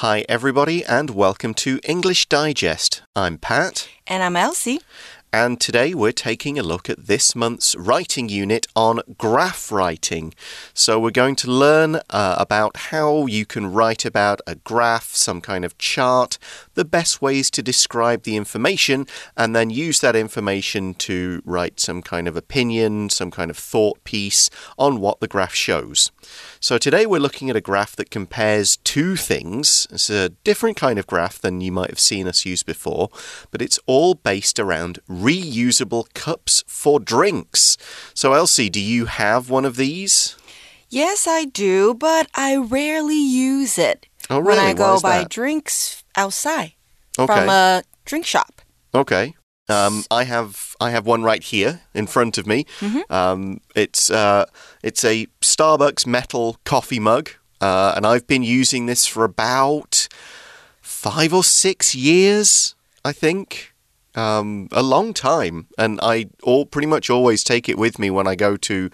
Hi, everybody, and welcome to English Digest. I'm Pat. And I'm Elsie. And today we're taking a look at this month's writing unit on graph writing. So we're going to learn uh, about how you can write about a graph, some kind of chart, the best ways to describe the information, and then use that information to write some kind of opinion, some kind of thought piece on what the graph shows. So today we're looking at a graph that compares two things. It's a different kind of graph than you might have seen us use before, but it's all based around reusable cups for drinks. So, Elsie, do you have one of these? Yes, I do, but I rarely use it. Oh, really? When I go buy that? drinks outside okay. from a drink shop. Okay. Um, I have I have one right here in front of me. Mm -hmm. um, it's uh, it's a Starbucks metal coffee mug, uh, and I've been using this for about five or six years, I think. Um, a long time, and I all pretty much always take it with me when I go to.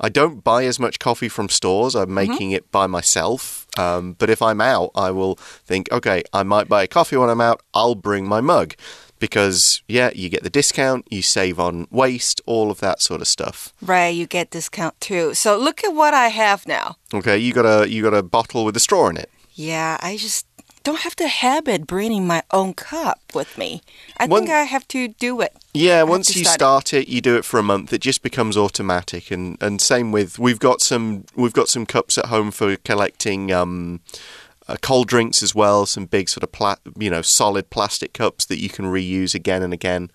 I don't buy as much coffee from stores. I'm Mm-hmm. making mm -hmm. it by myself. Um, but if I'm out, I will think, okay, I might buy a coffee when I'm out. I'll bring my mug because yeah, you get the discount, you save on waste, all of that sort of stuff. Right, you get discount too. So look at what I have now. Okay, you got a you got a bottle with a straw in it. Yeah, I just don't have the habit bringing my own cup with me. I One, think I have to do it. Yeah, once you start, start it. it, you do it for a month. It just becomes automatic. And and same with we've got some we've got some cups at home for collecting. Um, uh, cold drinks as well, some big sort of pla you know solid plastic cups that you can reuse again and again.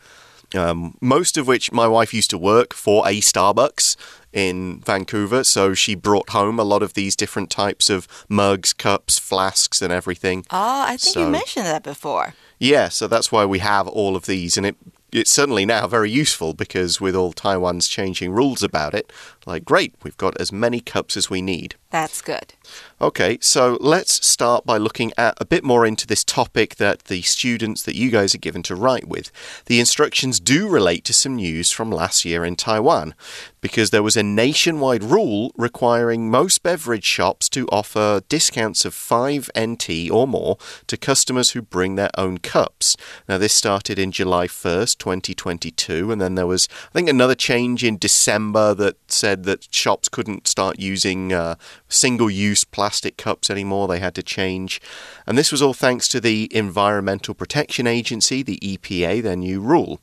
Um, most of which my wife used to work for a Starbucks in Vancouver, so she brought home a lot of these different types of mugs, cups, flasks, and everything. Oh, I think so, you mentioned that before. Yeah, so that's why we have all of these, and it it's certainly now very useful because with all Taiwan's changing rules about it, like, great, we've got as many cups as we need. That's good. Okay, so let's start by looking at a bit more into this topic that the students that you guys are given to write with. The instructions do relate to some news from last year in Taiwan because there was a nationwide rule requiring most beverage shops to offer discounts of 5 NT or more to customers who bring their own cups. Now, this started in July 1st, 2022, and then there was, I think, another change in December that said that shops couldn't start using uh, single use plastic cups anymore. They had to change. And this was all thanks to the Environmental Protection Agency, the EPA, their new rule.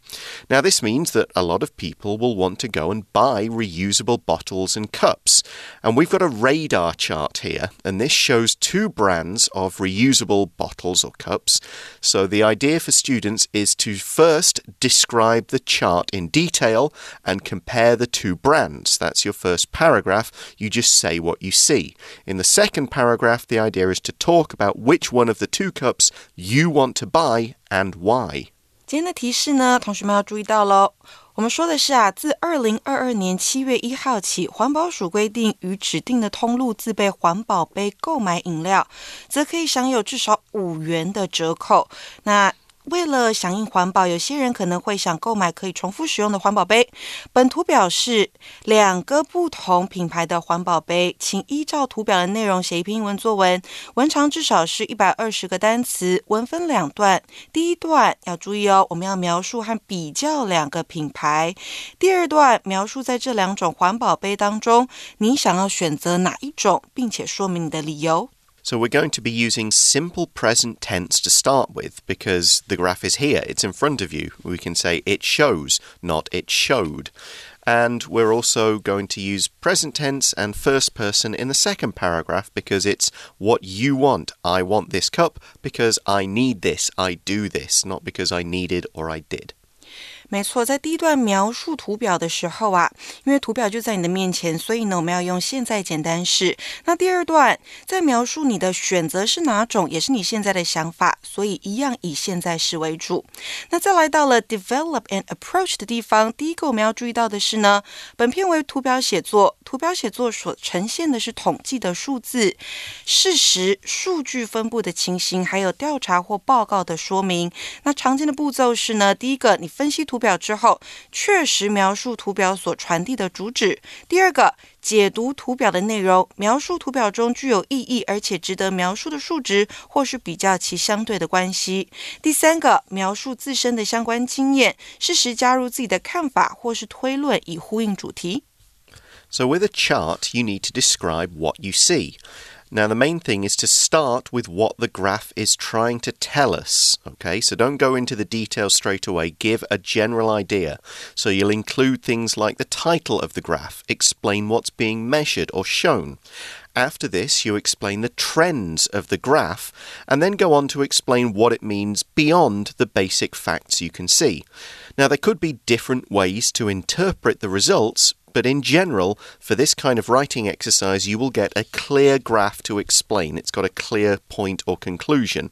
Now, this means that a lot of people will want to go and buy reusable bottles and cups. And we've got a radar chart here, and this shows two brands of reusable bottles or cups. So, the idea for students is to first describe the chart in detail and compare the two brands. That's your first paragraph. You just say what you see. In the second paragraph, the idea is to talk about which one of the two cups you want to buy and why. 今天的提示呢，同学们要注意到喽。我们说的是啊，自二零二二年七月一号起，环保署规定，于指定的通路自备环保杯购买饮料，则可以享有至少五元的折扣。那 为了响应环保，有些人可能会想购买可以重复使用的环保杯。本图表示两个不同品牌的环保杯，请依照图表的内容写一篇英文作文，文长至少是一百二十个单词，文分两段。第一段要注意哦，我们要描述和比较两个品牌；第二段描述在这两种环保杯当中，你想要选择哪一种，并且说明你的理由。So we're going to be using simple present tense to start with because the graph is here, it's in front of you. We can say it shows, not it showed. And we're also going to use present tense and first person in the second paragraph because it's what you want. I want this cup because I need this, I do this, not because I needed or I did. 没错，在第一段描述图表的时候啊，因为图表就在你的面前，所以呢，我们要用现在简单式。那第二段在描述你的选择是哪种，也是你现在的想法，所以一样以现在式为主。那再来到了 develop and approach 的地方，第一个我们要注意到的是呢，本片为图表写作，图表写作所呈现的是统计的数字、事实、数据分布的情形，还有调查或报告的说明。那常见的步骤是呢，第一个你分析图。表之后，确实描述图表所传递的主旨。第二个，解读图表的内容，描述图表中具有意义而且值得描述的数值，或是比较其相对的关系。第三个，描述自身的相关经验，适时加入自己的看法或是推论，以呼应主题。So with a chart, you need to describe what you see. Now, the main thing is to start with what the graph is trying to tell us. Okay, so don't go into the details straight away. Give a general idea. So you'll include things like the title of the graph, explain what's being measured or shown. After this, you explain the trends of the graph and then go on to explain what it means beyond the basic facts you can see. Now, there could be different ways to interpret the results but in general, for this kind of writing exercise, you will get a clear graph to explain. It's got a clear point or conclusion.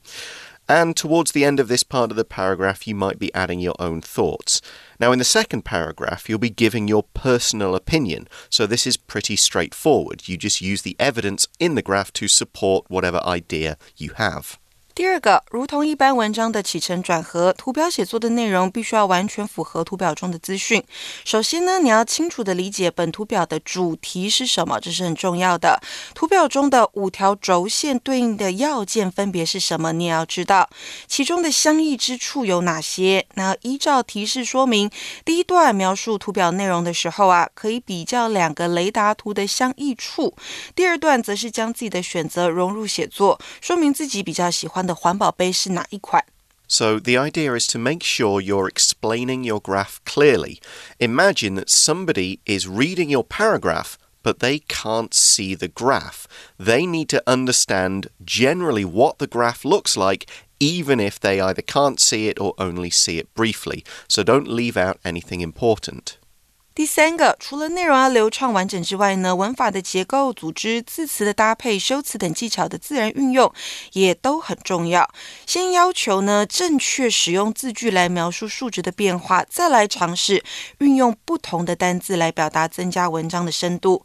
And towards the end of this part of the paragraph, you might be adding your own thoughts. Now, in the second paragraph, you'll be giving your personal opinion. So, this is pretty straightforward. You just use the evidence in the graph to support whatever idea you have. 第二个，如同一般文章的起承转合，图表写作的内容必须要完全符合图表中的资讯。首先呢，你要清楚的理解本图表的主题是什么，这是很重要的。图表中的五条轴线对应的要件分别是什么，你也要知道其中的相异之处有哪些。那依照提示说明，第一段描述图表内容的时候啊，可以比较两个雷达图的相异处；第二段则是将自己的选择融入写作，说明自己比较喜欢。环保杯是哪一款。So, the idea is to make sure you're explaining your graph clearly. Imagine that somebody is reading your paragraph, but they can't see the graph. They need to understand generally what the graph looks like, even if they either can't see it or only see it briefly. So, don't leave out anything important. 第三个，除了内容要流畅完整之外呢，文法的结构、组织、字词的搭配、修辞等技巧的自然运用也都很重要。先要求呢正确使用字句来描述数值的变化，再来尝试运用不同的单字来表达，增加文章的深度。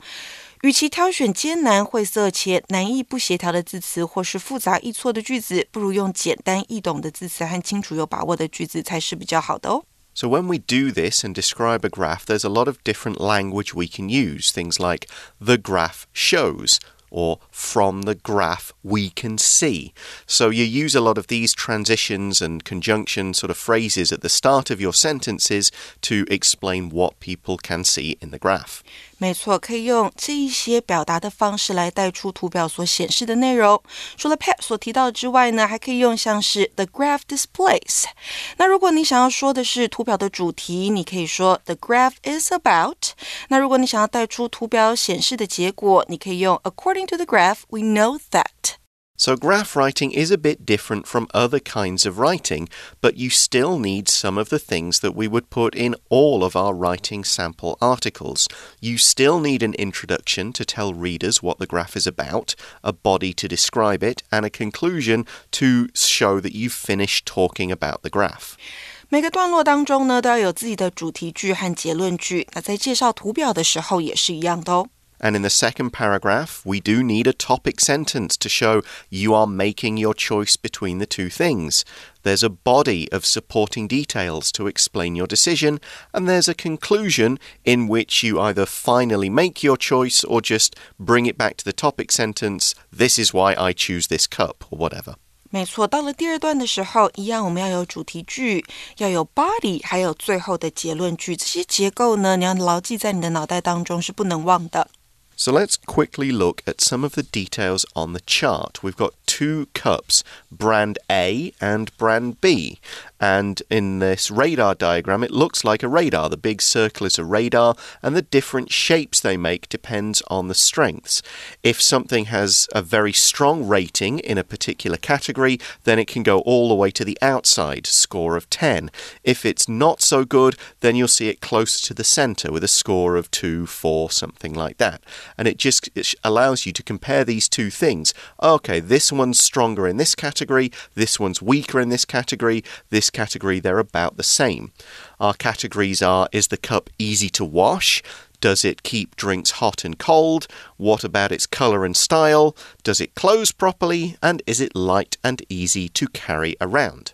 与其挑选艰难晦涩且难易不协调的字词，或是复杂易错的句子，不如用简单易懂的字词和清楚有把握的句子才是比较好的哦。So when we do this and describe a graph, there's a lot of different language we can use. Things like the graph shows, or from the graph we can see. So you use a lot of these transitions and conjunction sort of phrases at the start of your sentences to explain what people can see in the graph. 没错，可以用这一些表达的方式来带出图表所显示的内容。除了 Pat 所提到之外呢，还可以用像是 the graph displays。那如果你想要说的是图表的主题，你可以说 the graph is about。那如果你想要带出图表显示的结果，你可以用 according to the graph we know that。so, graph writing is a bit different from other kinds of writing, but you still need some of the things that we would put in all of our writing sample articles. You still need an introduction to tell readers what the graph is about, a body to describe it, and a conclusion to show that you've finished talking about the graph. 每个段落当中呢，都要有自己的主题句和结论句。那在介绍图表的时候也是一样的哦。 and in the second paragraph, we do need a topic sentence to show you are making your choice between the two things. There's a body of supporting details to explain your decision, and there's a conclusion in which you either finally make your choice or just bring it back to the topic sentence. This is why I choose this cup, or whatever. 没错，到了第二段的时候，一样我们要有主题句，要有 body，还有最后的结论句。这些结构呢，你要牢记在你的脑袋当中，是不能忘的。 So let's quickly look at some of the details on the chart. We've got two cups, brand A and brand B. And in this radar diagram, it looks like a radar. The big circle is a radar, and the different shapes they make depends on the strengths. If something has a very strong rating in a particular category, then it can go all the way to the outside, score of 10. If it's not so good, then you'll see it closer to the center with a score of 2, 4, something like that. And it just it allows you to compare these two things. Okay, this one's stronger in this category, this one's weaker in this category, this this category, they're about the same. Our categories are Is the cup easy to wash? Does it keep drinks hot and cold? What about its color and style? Does it close properly? And is it light and easy to carry around?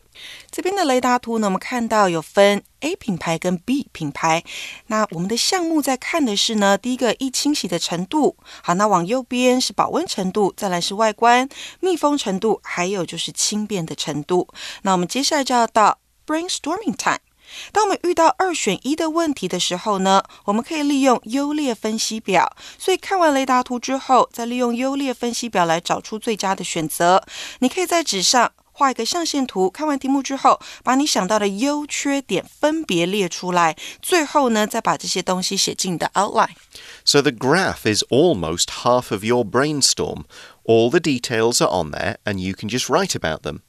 这边的雷达图呢，我们看到有分 A 品牌跟 B 品牌。那我们的项目在看的是呢，第一个易清洗的程度。好，那往右边是保温程度，再来是外观、密封程度，还有就是轻便的程度。那我们接下来就要到 brainstorming time。当我们遇到二选一的问题的时候呢，我们可以利用优劣分析表。所以看完雷达图之后，再利用优劣分析表来找出最佳的选择。你可以在纸上。画一个象限图，看完题目之后，把你想到的优缺点分别列出来，最后呢，再把这些东西写进你的 outline。So the graph is almost half of your brainstorm. All the details are on there, and you can just write about them.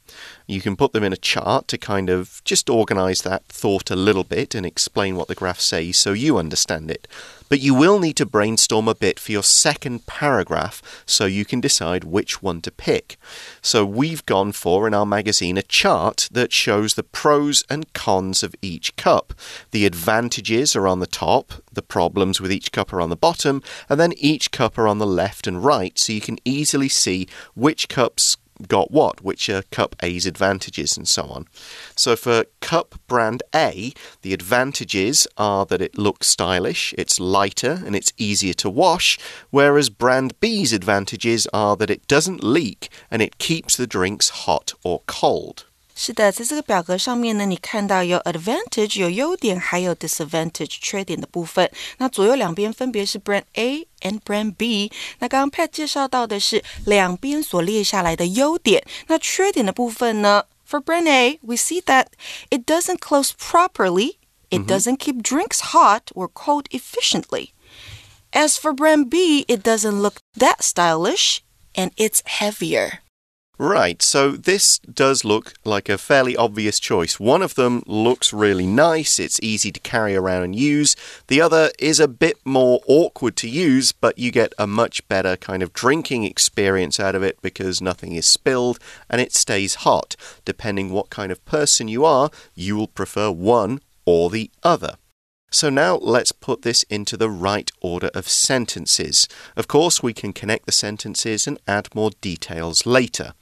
You can put them in a chart to kind of just organize that thought a little bit and explain what the graph says so you understand it. But you will need to brainstorm a bit for your second paragraph so you can decide which one to pick. So we've gone for in our magazine a chart that shows the pros and cons of each cup. The advantages are on the top, the problems with each cup are on the bottom, and then each cup are on the left and right so you can easily see which cups got what, which are cup A's advantages, and so on. So for cup brand A, the advantages are that it looks stylish, it's lighter, and it's easier to wash, whereas brand B's advantages are that it doesn't leak and it keeps the drinks hot or cold. 是的，在这个表格上面呢，你看到有 advantage 有优点，还有 disadvantage 缺点的部分。那左右两边分别是 brand A and brand B。那刚刚 Pat 介绍到的是两边所列下来的优点。那缺点的部分呢？For brand A, we see that it doesn't close properly. It doesn't keep drinks hot or cold efficiently. As for brand B, it doesn't look that stylish and it's heavier. Right, so this does look like a fairly obvious choice. One of them looks really nice, it's easy to carry around and use. The other is a bit more awkward to use, but you get a much better kind of drinking experience out of it because nothing is spilled and it stays hot. Depending what kind of person you are, you will prefer one or the other. So now let's put this into the right order of sentences. Of course, we can connect the sentences and add more details later.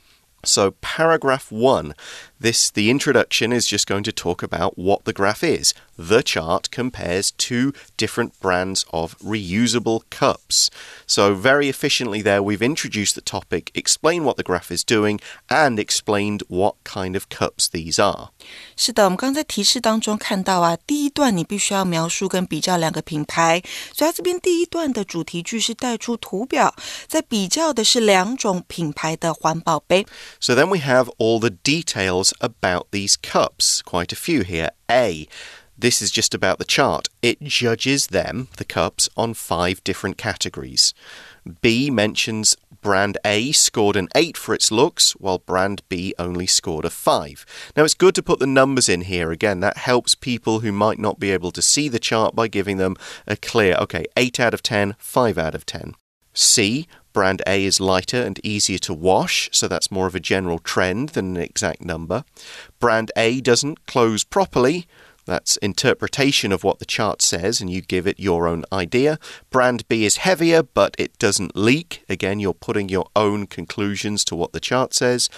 So, paragraph one, this the introduction is just going to talk about what the graph is. The chart compares two different brands of reusable cups. So, very efficiently, there we've introduced the topic, explained what the graph is doing, and explained what kind of cups these are. 是的，我们刚在提示当中看到啊，第一段你必须要描述跟比较两个品牌，所以它这边第一段的主题句是带出图表，在比较的是两种品牌的环保杯。So then we have all the details about these cups, quite a few here. A. This is just about the chart. It judges them, the cups, on five different categories. B mentions brand A scored an 8 for its looks, while brand B only scored a 5. Now, it's good to put the numbers in here. Again, that helps people who might not be able to see the chart by giving them a clear, okay, 8 out of 10, 5 out of 10. C, brand A is lighter and easier to wash, so that's more of a general trend than an exact number. Brand A doesn't close properly. That's interpretation of what the chart says, and you give it your own idea. Brand B is heavier, but it doesn't leak. Again, you're putting your own conclusions to what the chart says.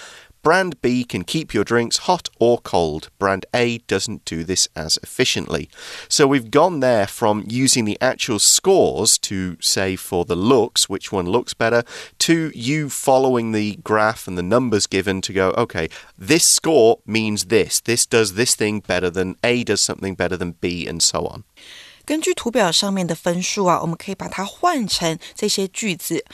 Brand B can keep your drinks hot or cold. Brand A doesn't do this as efficiently. So we've gone there from using the actual scores to say for the looks, which one looks better, to you following the graph and the numbers given to go, okay, this score means this. This does this thing better than A does something better than B, and so on. 根据图表上面的分数啊，我们可以把它换成这些句子。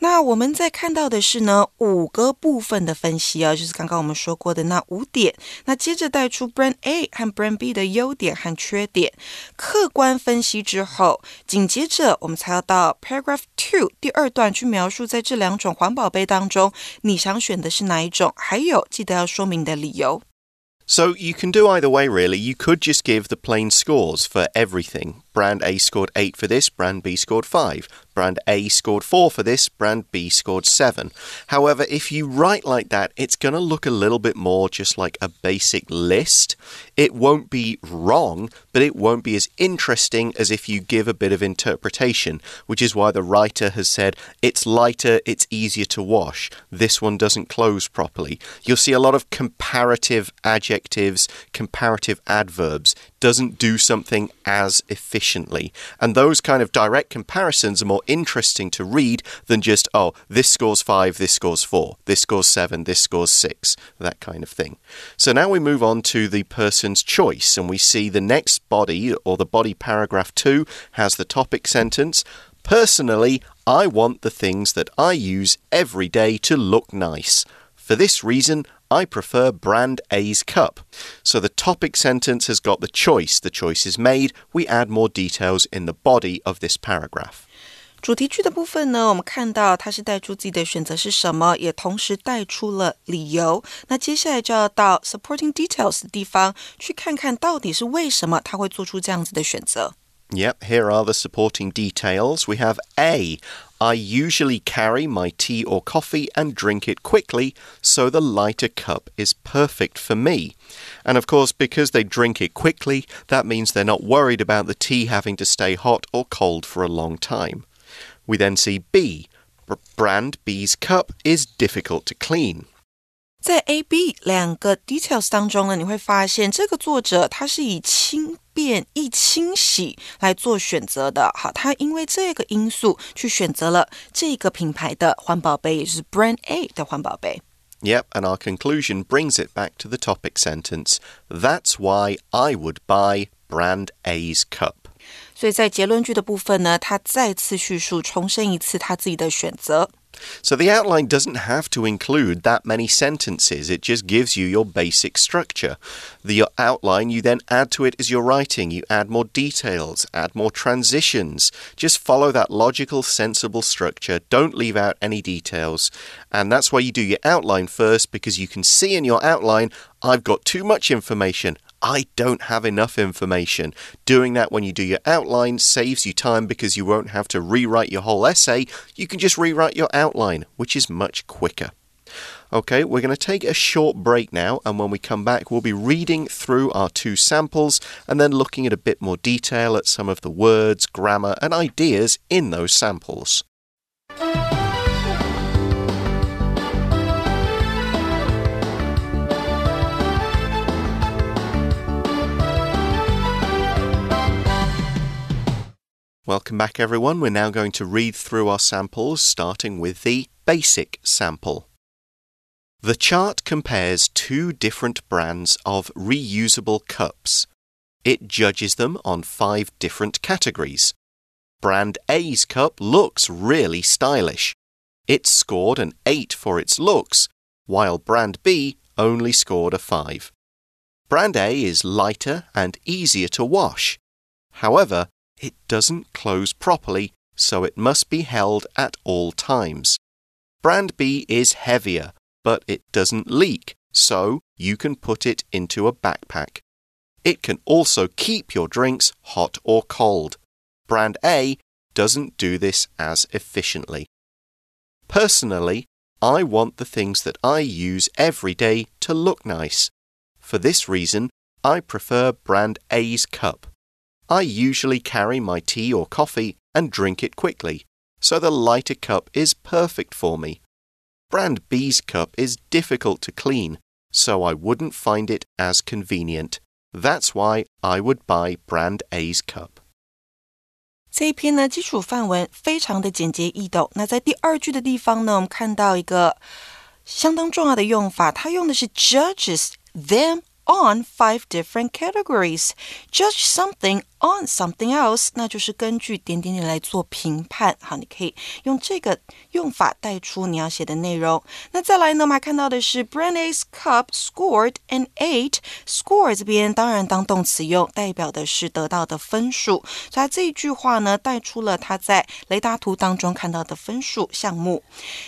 那我们在看到的是呢五个部分的分析啊，就是刚刚我们说过的那五点。那接着带出 Brand A 和 Brand B 的优点和缺点，客观分析之后，紧接着我们才要到 Paragraph Two 第二段去描述在这两种环保杯当中，你想选的是哪一种？还有记得要说明的理由。So you can do either way, really. You could just give the plain scores for everything. Brand A scored 8 for this, brand B scored 5. Brand A scored 4 for this, brand B scored 7. However, if you write like that, it's going to look a little bit more just like a basic list. It won't be wrong, but it won't be as interesting as if you give a bit of interpretation, which is why the writer has said it's lighter, it's easier to wash. This one doesn't close properly. You'll see a lot of comparative adjectives, comparative adverbs. Doesn't do something as efficiently. And those kind of direct comparisons are more interesting to read than just, oh, this scores five, this scores four, this scores seven, this scores six, that kind of thing. So now we move on to the person's choice, and we see the next body, or the body paragraph two, has the topic sentence. Personally, I want the things that I use every day to look nice. For this reason, I prefer brand A's cup. So the topic sentence has got the choice. The choice is made. We add more details in the body of this paragraph. 主题句的部分呢，我们看到它是带出自己的选择是什么，也同时带出了理由。那接下来就要到 supporting details 的地方，去看看到底是为什么他会做出这样子的选择。Yep, here are the supporting details. We have A. I usually carry my tea or coffee and drink it quickly, so the lighter cup is perfect for me. And of course, because they drink it quickly, that means they're not worried about the tea having to stay hot or cold for a long time. We then see B. Brand B's cup is difficult to clean. 在 A、B 两个 details 当中呢，你会发现这个作者他是以轻 便易清洗来做选择的。好，他因为这个因素去选择了这个品牌的环保杯，也就是 Brand A 的环保杯。Yep, and our conclusion brings it back to the topic sentence. That's why I would buy Brand A's cup. 所以在结论句的部分呢，他再次叙述，重申一次他自己的选择。So the outline doesn't have to include that many sentences, it just gives you your basic structure. The outline you then add to it as you're writing. You add more details, add more transitions. Just follow that logical, sensible structure. Don't leave out any details. And that's why you do your outline first, because you can see in your outline, I've got too much information. I don't have enough information. Doing that when you do your outline saves you time because you won't have to rewrite your whole essay. You can just rewrite your outline, which is much quicker. Okay, we're going to take a short break now, and when we come back, we'll be reading through our two samples and then looking at a bit more detail at some of the words, grammar, and ideas in those samples. Welcome back, everyone. We're now going to read through our samples, starting with the basic sample. The chart compares two different brands of reusable cups. It judges them on five different categories. Brand A's cup looks really stylish. It scored an 8 for its looks, while Brand B only scored a 5. Brand A is lighter and easier to wash. However, it doesn't close properly, so it must be held at all times. Brand B is heavier, but it doesn't leak, so you can put it into a backpack. It can also keep your drinks hot or cold. Brand A doesn't do this as efficiently. Personally, I want the things that I use every day to look nice. For this reason, I prefer brand A's cup. I usually carry my tea or coffee and drink it quickly, so the lighter cup is perfect for me. Brand B's cup is difficult to clean, so I wouldn't find it as convenient. That's why I would buy Brand A's cup. 这一篇呢，基础范文非常的简洁易懂。那在第二句的地方呢，我们看到一个相当重要的用法，它用的是 judges them on five different categories. Judge something on something else，那就是根据点点点来做评判。好，你可以用这个用法带出你要写的内容。那再来呢，我们还看到的是 Brandy's cup scored an eight。score 这边当然当动词用，代表的是得到的分数。所以这一句话呢，带出了他在雷达图当中看到的分数项目。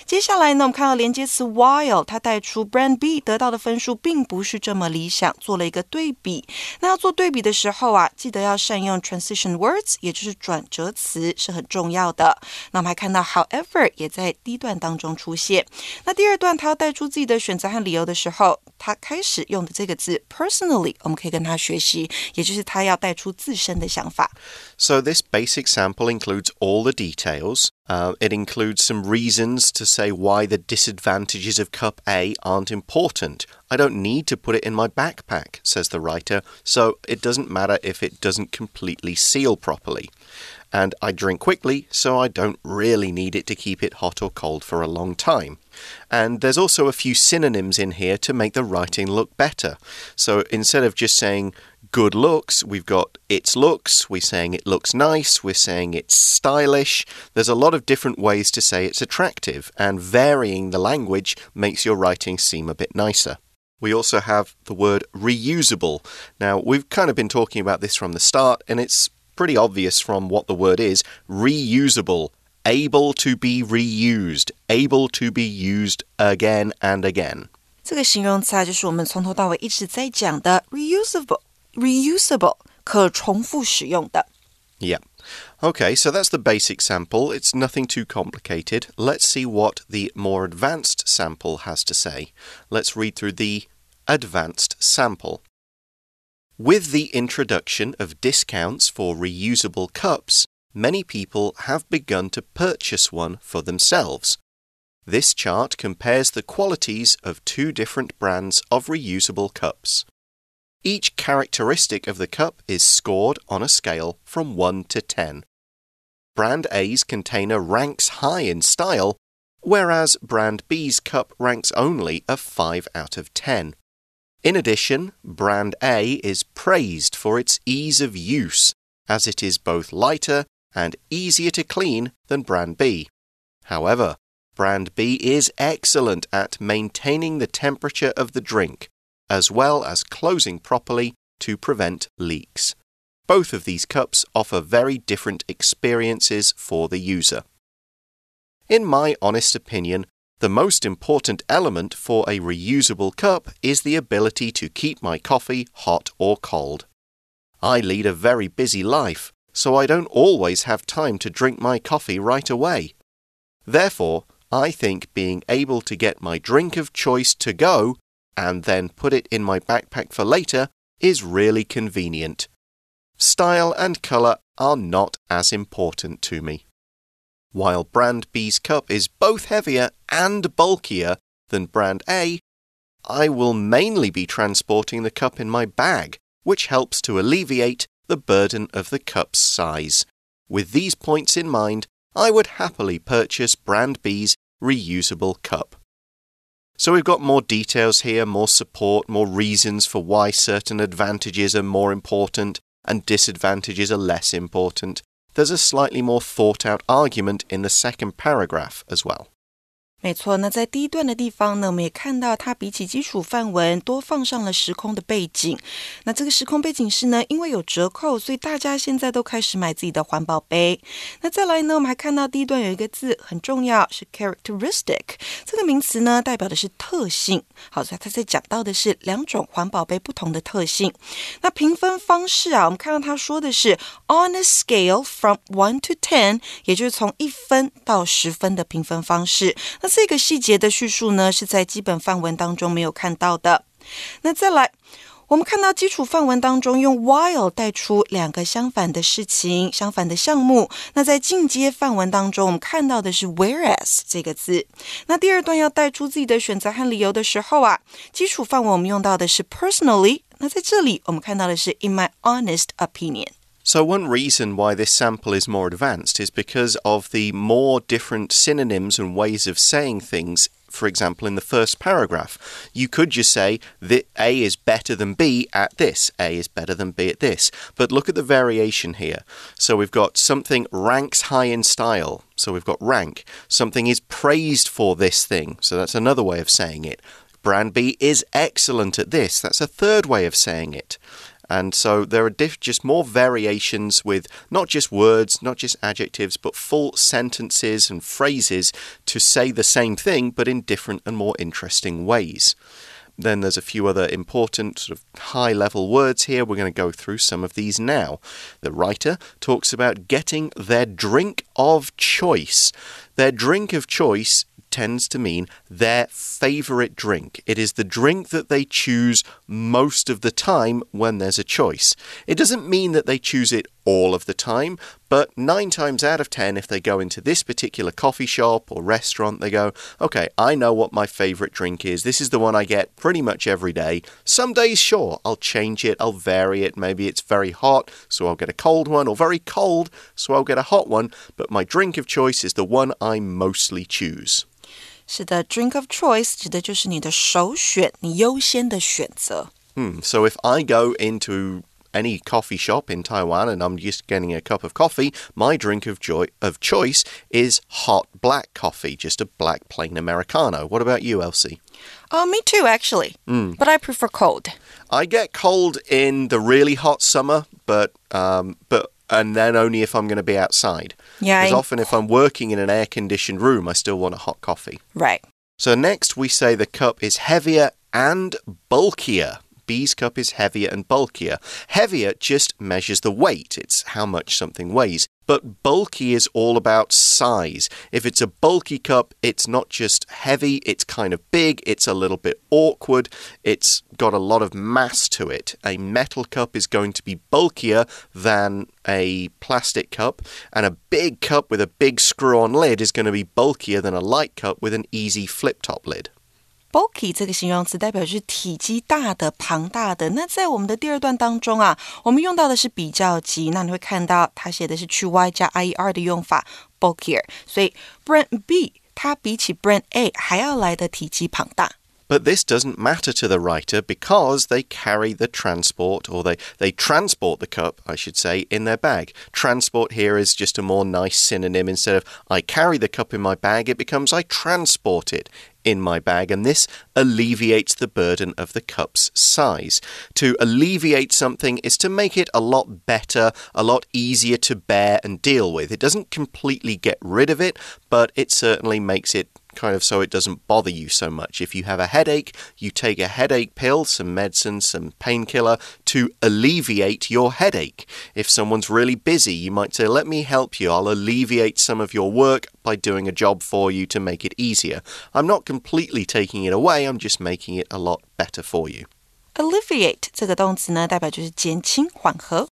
接下来呢，我们看到连接词 while，它带出 Brand B 得到的分数并不是这么理想，做了一个对比。那要做对比的时候啊，记得要善用。用 transition words，也就是转折词是很重要的。那我们还看到 however 也在第一段当中出现。那第二段他要带出自己的选择和理由的时候，他开始用的这个字 personally，我们可以跟他学习，也就是他要带出自身的想法。So this basic sample includes all the details. Uh, it includes some reasons to say why the disadvantages of cup A aren't important. I don't need to put it in my backpack, says the writer, so it doesn't matter if it doesn't completely seal properly. And I drink quickly, so I don't really need it to keep it hot or cold for a long time. And there's also a few synonyms in here to make the writing look better. So instead of just saying good looks, we've got its looks, we're saying it looks nice, we're saying it's stylish. There's a lot of different ways to say it's attractive, and varying the language makes your writing seem a bit nicer. We also have the word reusable. Now, we've kind of been talking about this from the start, and it's pretty obvious from what the word is reusable. Able to be reused, able to be used again and again. 这个形容词啊，就是我们从头到尾一直在讲的 reusable。 reusable 可重复使用的。Yeah. Okay, so that's the basic sample. It's nothing too complicated. Let's see what the more advanced sample has to say. Let's read through the advanced sample. With the introduction of discounts for reusable cups, many people have begun to purchase one for themselves. This chart compares the qualities of two different brands of reusable cups. Each characteristic of the cup is scored on a scale from 1 to 10. Brand A's container ranks high in style, whereas Brand B's cup ranks only a 5 out of 10. In addition, Brand A is praised for its ease of use, as it is both lighter and easier to clean than Brand B. However, Brand B is excellent at maintaining the temperature of the drink as well as closing properly to prevent leaks. Both of these cups offer very different experiences for the user. In my honest opinion, the most important element for a reusable cup is the ability to keep my coffee hot or cold. I lead a very busy life, so I don't always have time to drink my coffee right away. Therefore, I think being able to get my drink of choice to go and then put it in my backpack for later is really convenient. Style and colour are not as important to me. While Brand B's cup is both heavier and bulkier than Brand A, I will mainly be transporting the cup in my bag, which helps to alleviate the burden of the cup's size. With these points in mind, I would happily purchase Brand B's reusable cup. So we've got more details here, more support, more reasons for why certain advantages are more important and disadvantages are less important. There's a slightly more thought out argument in the second paragraph as well. 没错，那在第一段的地方呢，我们也看到它比起基础范文多放上了时空的背景。那这个时空背景是呢，因为有折扣，所以大家现在都开始买自己的环保杯。那再来呢，我们还看到第一段有一个字很重要，是 characteristic 这个名词呢，代表的是特性。好，所以它在讲到的是两种环保杯不同的特性。那评分方式啊，我们看到他说的是 on a scale from one to ten，也就是从一分到十分的评分方式。那这个细节的叙述呢，是在基本范文当中没有看到的。那再来，我们看到基础范文当中用 while 带出两个相反的事情、相反的项目。那在进阶范文当中，我们看到的是 whereas 这个字。那第二段要带出自己的选择和理由的时候啊，基础范文我们用到的是 personally。那在这里我们看到的是 in my honest opinion。So, one reason why this sample is more advanced is because of the more different synonyms and ways of saying things. For example, in the first paragraph, you could just say that A is better than B at this, A is better than B at this. But look at the variation here. So, we've got something ranks high in style. So, we've got rank. Something is praised for this thing. So, that's another way of saying it. Brand B is excellent at this. That's a third way of saying it. And so there are just more variations with not just words, not just adjectives, but full sentences and phrases to say the same thing, but in different and more interesting ways. then there's a few other important sort of high level words here. We're going to go through some of these now. The writer talks about getting their drink of choice. Their drink of choice tends to mean their favorite drink. It is the drink that they choose most of the time when there's a choice. It doesn't mean that they choose it all of the time, but nine times out of ten, if they go into this particular coffee shop or restaurant, they go, okay, I know what my favorite drink is. This is the one I get pretty much every day. Some days, sure, I'll change it, I'll vary it. Maybe it's very hot, so I'll get a cold one, or very cold, so I'll get a hot one, but my drink of choice is the one I mostly choose. 是的，drink of choice 指的就是你的首选，你优先的选择。Hmm. So if I go into any coffee shop in Taiwan and I'm just getting a cup of coffee, my drink of joy of choice is hot black coffee, just a black plain Americano. What about you, Elsie? Oh, me too, actually. Mm. But I prefer cold. I get cold in the really hot summer, but um, but and then only if I'm going to be outside. Yeah. Because often if I'm working in an air conditioned room, I still want a hot coffee. Right. So next we say the cup is heavier and bulkier. B's cup is heavier and bulkier. Heavier just measures the weight, it's how much something weighs. But bulky is all about size. If it's a bulky cup, it's not just heavy, it's kind of big, it's a little bit awkward, it's got a lot of mass to it. A metal cup is going to be bulkier than a plastic cup, and a big cup with a big screw on lid is going to be bulkier than a light cup with an easy flip top lid. Bulky 这个形容词代表是体积大的、庞大的。那在我们的第二段当中啊，我们用到的是比较级，那你会看到它写的是去 y 加 i e r 的用法 bulkier，所以 brand B 它比起 brand A 还要来的体积庞大。But this doesn't matter to the writer because they carry the transport, or they, they transport the cup, I should say, in their bag. Transport here is just a more nice synonym. Instead of I carry the cup in my bag, it becomes I transport it in my bag, and this alleviates the burden of the cup's size. To alleviate something is to make it a lot better, a lot easier to bear and deal with. It doesn't completely get rid of it, but it certainly makes it kind of so it doesn't bother you so much. If you have a headache, you take a headache pill, some medicine, some painkiller to alleviate your headache. If someone's really busy, you might say, Let me help you. I'll alleviate some of your work by doing a job for you to make it easier. I'm not completely taking it away, I'm just making it a lot better for you. alleviate 这个动词呢，代表就是减轻、缓和。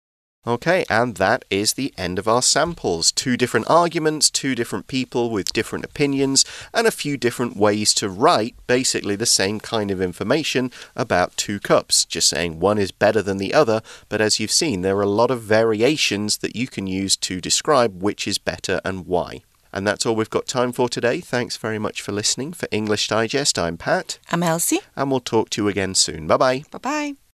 Okay, and that is the end of our samples. Two different arguments, two different people with different opinions, and a few different ways to write basically the same kind of information about two cups. Just saying one is better than the other, but as you've seen, there are a lot of variations that you can use to describe which is better and why. And that's all we've got time for today. Thanks very much for listening. For English Digest, I'm Pat, I'm Elsie. and we'll talk to you again soon. Bye bye. Bye bye.